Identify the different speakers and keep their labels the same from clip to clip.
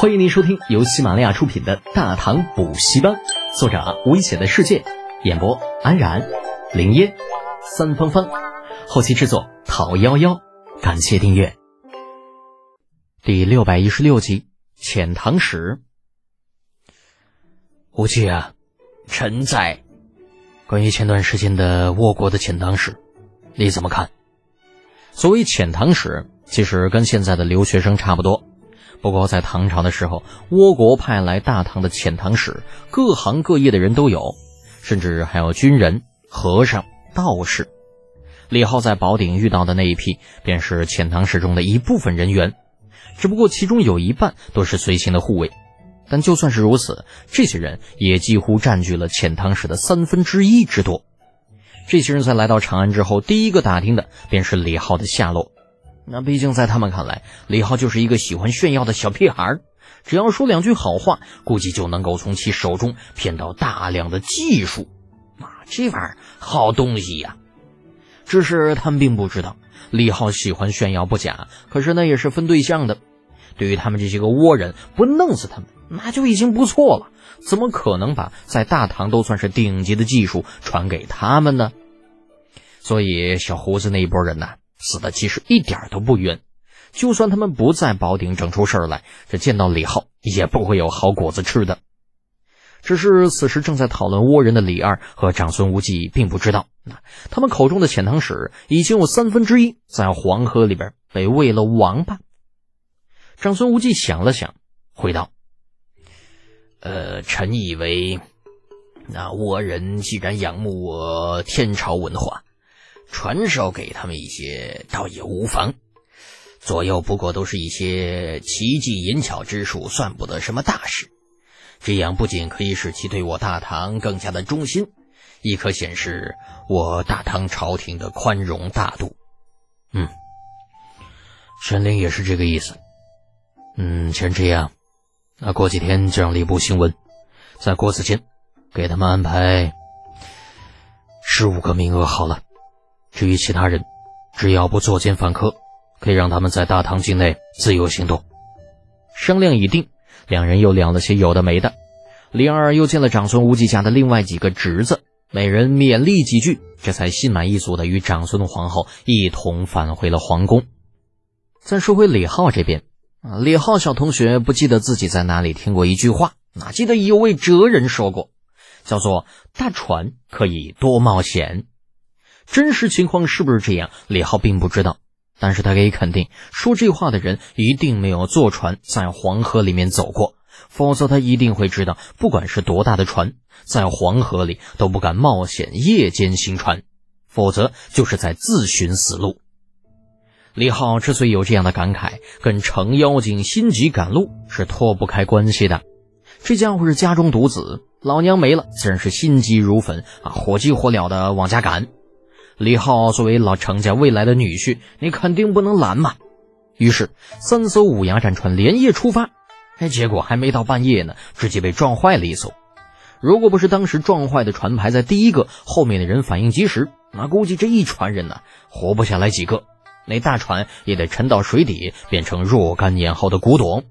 Speaker 1: 欢迎您收听由喜马拉雅出品的《大唐补习班》，作者危险的世界，演播安然、林烟、三芳芳，后期制作陶幺幺。感谢订阅。第六百一十六集《遣唐使》。
Speaker 2: 无忌啊，臣在。关于前段时间的倭国的遣唐使，你怎么看？
Speaker 1: 所谓遣唐使，其实跟现在的留学生差不多。不过在唐朝的时候，倭国派来大唐的遣唐使，各行各业的人都有，甚至还有军人、和尚、道士。李浩在宝鼎遇到的那一批，便是遣唐使中的一部分人员，只不过其中有一半都是随行的护卫。但就算是如此，这些人也几乎占据了遣唐使的三分之一之多。这些人在来到长安之后，第一个打听的便是李浩的下落。那毕竟在他们看来，李浩就是一个喜欢炫耀的小屁孩只要说两句好话，估计就能够从其手中骗到大量的技术。啊，这玩意儿好东西呀！只是他们并不知道，李浩喜欢炫耀不假，可是那也是分对象的。对于他们这些个倭人，不弄死他们，那就已经不错了。怎么可能把在大唐都算是顶级的技术传给他们呢？所以小胡子那一波人呐。死的其实一点都不冤，就算他们不在宝鼎整出事儿来，这见到李浩也不会有好果子吃的。只是此时正在讨论倭人的李二和长孙无忌并不知道，他们口中的遣唐使已经有三分之一在黄河里边被喂了王八。长孙无忌想了想，回道：“
Speaker 2: 呃，臣以为，那倭人既然仰慕我天朝文化。”传授给他们一些，倒也无妨。左右不过都是一些奇技淫巧之术，算不得什么大事。这样不仅可以使其对我大唐更加的忠心，亦可显示我大唐朝廷的宽容大度。
Speaker 1: 嗯，神灵也是这个意思。嗯，既然这样，那过几天就让吏部行文，在国子监给他们安排十五个名额好了。至于其他人，只要不作奸犯科，可以让他们在大唐境内自由行动。商量已定，两人又聊了些有的没的。李二又见了长孙无忌家的另外几个侄子，每人勉励几句，这才心满意足的与长孙皇后一同返回了皇宫。再说回李浩这边，啊，李浩小同学不记得自己在哪里听过一句话，哪记得有位哲人说过，叫做“大船可以多冒险”。真实情况是不是这样？李浩并不知道，但是他可以肯定，说这话的人一定没有坐船在黄河里面走过，否则他一定会知道，不管是多大的船，在黄河里都不敢冒险夜间行船，否则就是在自寻死路。李浩之所以有这样的感慨，跟程妖精心急赶路是脱不开关系的。这家伙是家中独子，老娘没了，自然是心急如焚啊，火急火燎的往家赶。李浩作为老程家未来的女婿，你肯定不能拦嘛。于是三艘五牙战船连夜出发，哎，结果还没到半夜呢，直接被撞坏了一艘。如果不是当时撞坏的船排在第一个，后面的人反应及时，那估计这一船人呢，活不下来几个，那大船也得沉到水底，变成若干年后的古董。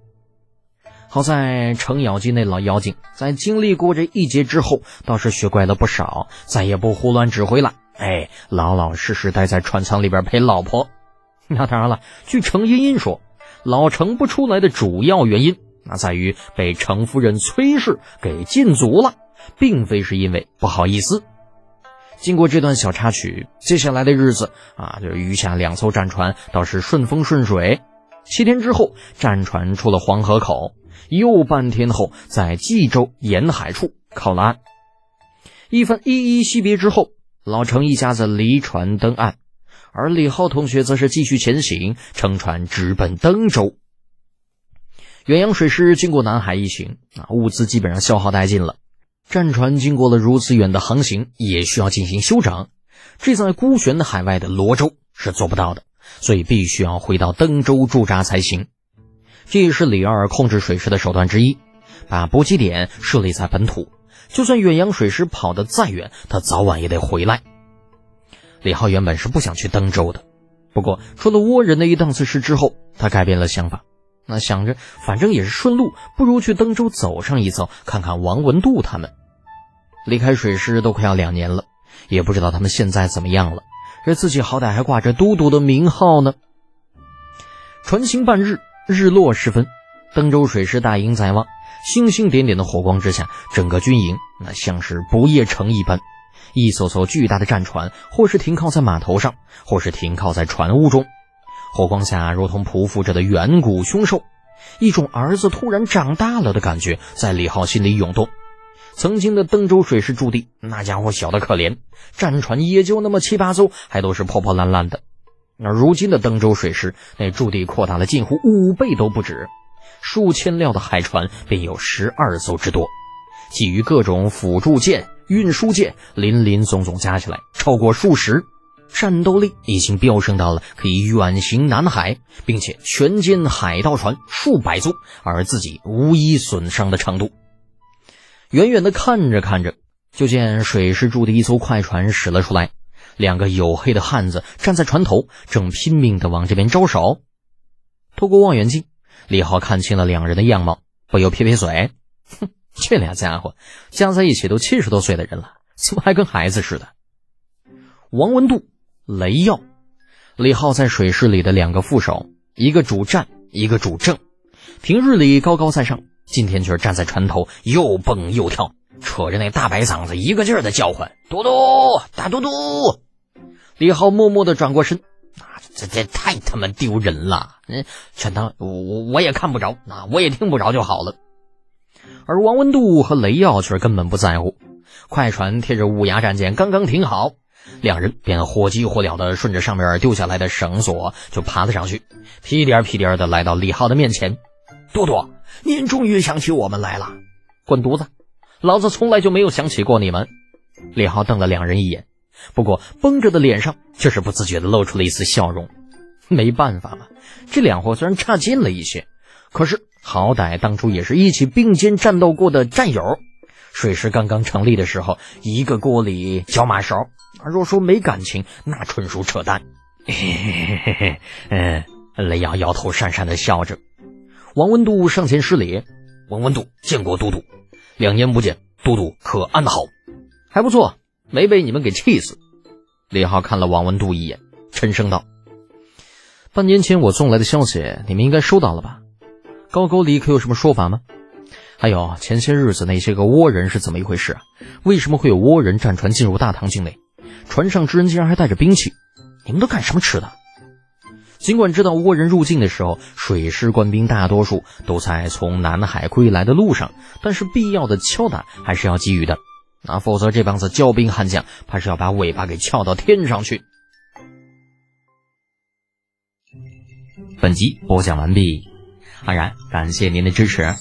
Speaker 1: 好在程咬金那老妖精在经历过这一劫之后，倒是学乖了不少，再也不胡乱指挥了。哎，老老实实待在船舱里边陪老婆。那当然了，据程茵茵说，老程不出来的主要原因，那在于被程夫人崔氏给禁足了，并非是因为不好意思。经过这段小插曲，接下来的日子啊，就余下两艘战船倒是顺风顺水。七天之后，战船出了黄河口，又半天后，在冀州沿海处靠了岸。一番依依惜别之后。老程一家子离船登岸，而李浩同学则是继续前行，乘船直奔登州。远洋水师经过南海一行，啊，物资基本上消耗殆尽了。战船经过了如此远的航行，也需要进行休整，这在孤悬的海外的罗州是做不到的，所以必须要回到登州驻扎才行。这也是李二控制水师的手段之一，把补给点设立在本土。就算远洋水师跑得再远，他早晚也得回来。李浩原本是不想去登州的，不过出了倭人那一档子事之后，他改变了想法。那想着反正也是顺路，不如去登州走上一遭，看看王文度他们。离开水师都快要两年了，也不知道他们现在怎么样了。这自己好歹还挂着都督的名号呢。船行半日，日落时分，登州水师大营在望，星星点点的火光之下，整个军营那像是不夜城一般。一艘艘巨大的战船，或是停靠在码头上，或是停靠在船坞中，火光下如同匍匐着的远古凶兽。一种儿子突然长大了的感觉在李浩心里涌动。曾经的登州水师驻地，那家伙小得可怜，战船也就那么七八艘，还都是破破烂烂的。而如今的登州水师，那驻地扩大了近乎五倍都不止，数千辆的海船便有十二艘之多，基于各种辅助舰。运输舰林林总总加起来超过数十，战斗力已经飙升到了可以远行南海，并且全歼海盗船数百艘而自己无一损伤的程度。远远的看着看着，就见水师驻的一艘快船驶了出来，两个黝黑的汉子站在船头，正拼命的往这边招手。透过望远镜，李浩看清了两人的样貌，不由撇撇嘴，哼。这俩家伙加在一起都七十多岁的人了，怎么还跟孩子似的？王文度、雷耀、李浩在水师里的两个副手，一个主战，一个主政。平日里高高在上，今天却是站在船头，又蹦又跳，扯着那大白嗓子，一个劲儿的叫唤：“嘟嘟，大嘟嘟！”李浩默默的转过身，这这太他妈丢人了！嗯，全当我我也看不着，啊，我也听不着就好了。而王文度和雷耀却根本不在乎，快船贴着乌鸦战舰刚刚停好，两人便火急火燎地顺着上面丢下来的绳索就爬了上去，屁颠屁颠地来到李浩的面前。多多，您终于想起我们来了！滚犊子，老子从来就没有想起过你们！李浩瞪了两人一眼，不过绷着的脸上却是不自觉地露出了一丝笑容。没办法嘛，这两货虽然差劲了一些。可是，好歹当初也是一起并肩战斗过的战友。水师刚刚成立的时候，一个锅里搅马勺。若说没感情，那纯属扯淡。嘿嘿嘿嘿嘿，嗯，雷阳摇头讪讪的笑着。王文度上前施礼：“王文度见过都督，两年不见，都督可安好？还不错，没被你们给气死。”李浩看了王文度一眼，沉声道：“半年前我送来的消息，你们应该收到了吧？”高沟里可有什么说法吗？还有前些日子那些个倭人是怎么一回事啊？为什么会有倭人战船进入大唐境内？船上之人竟然还带着兵器，你们都干什么吃的？尽管知道倭人入境的时候，水师官兵大多数都在从南海归来的路上，但是必要的敲打还是要给予的，那否则这帮子骄兵悍将怕是要把尾巴给翘到天上去。本集播讲完毕。安然，感谢您的支持。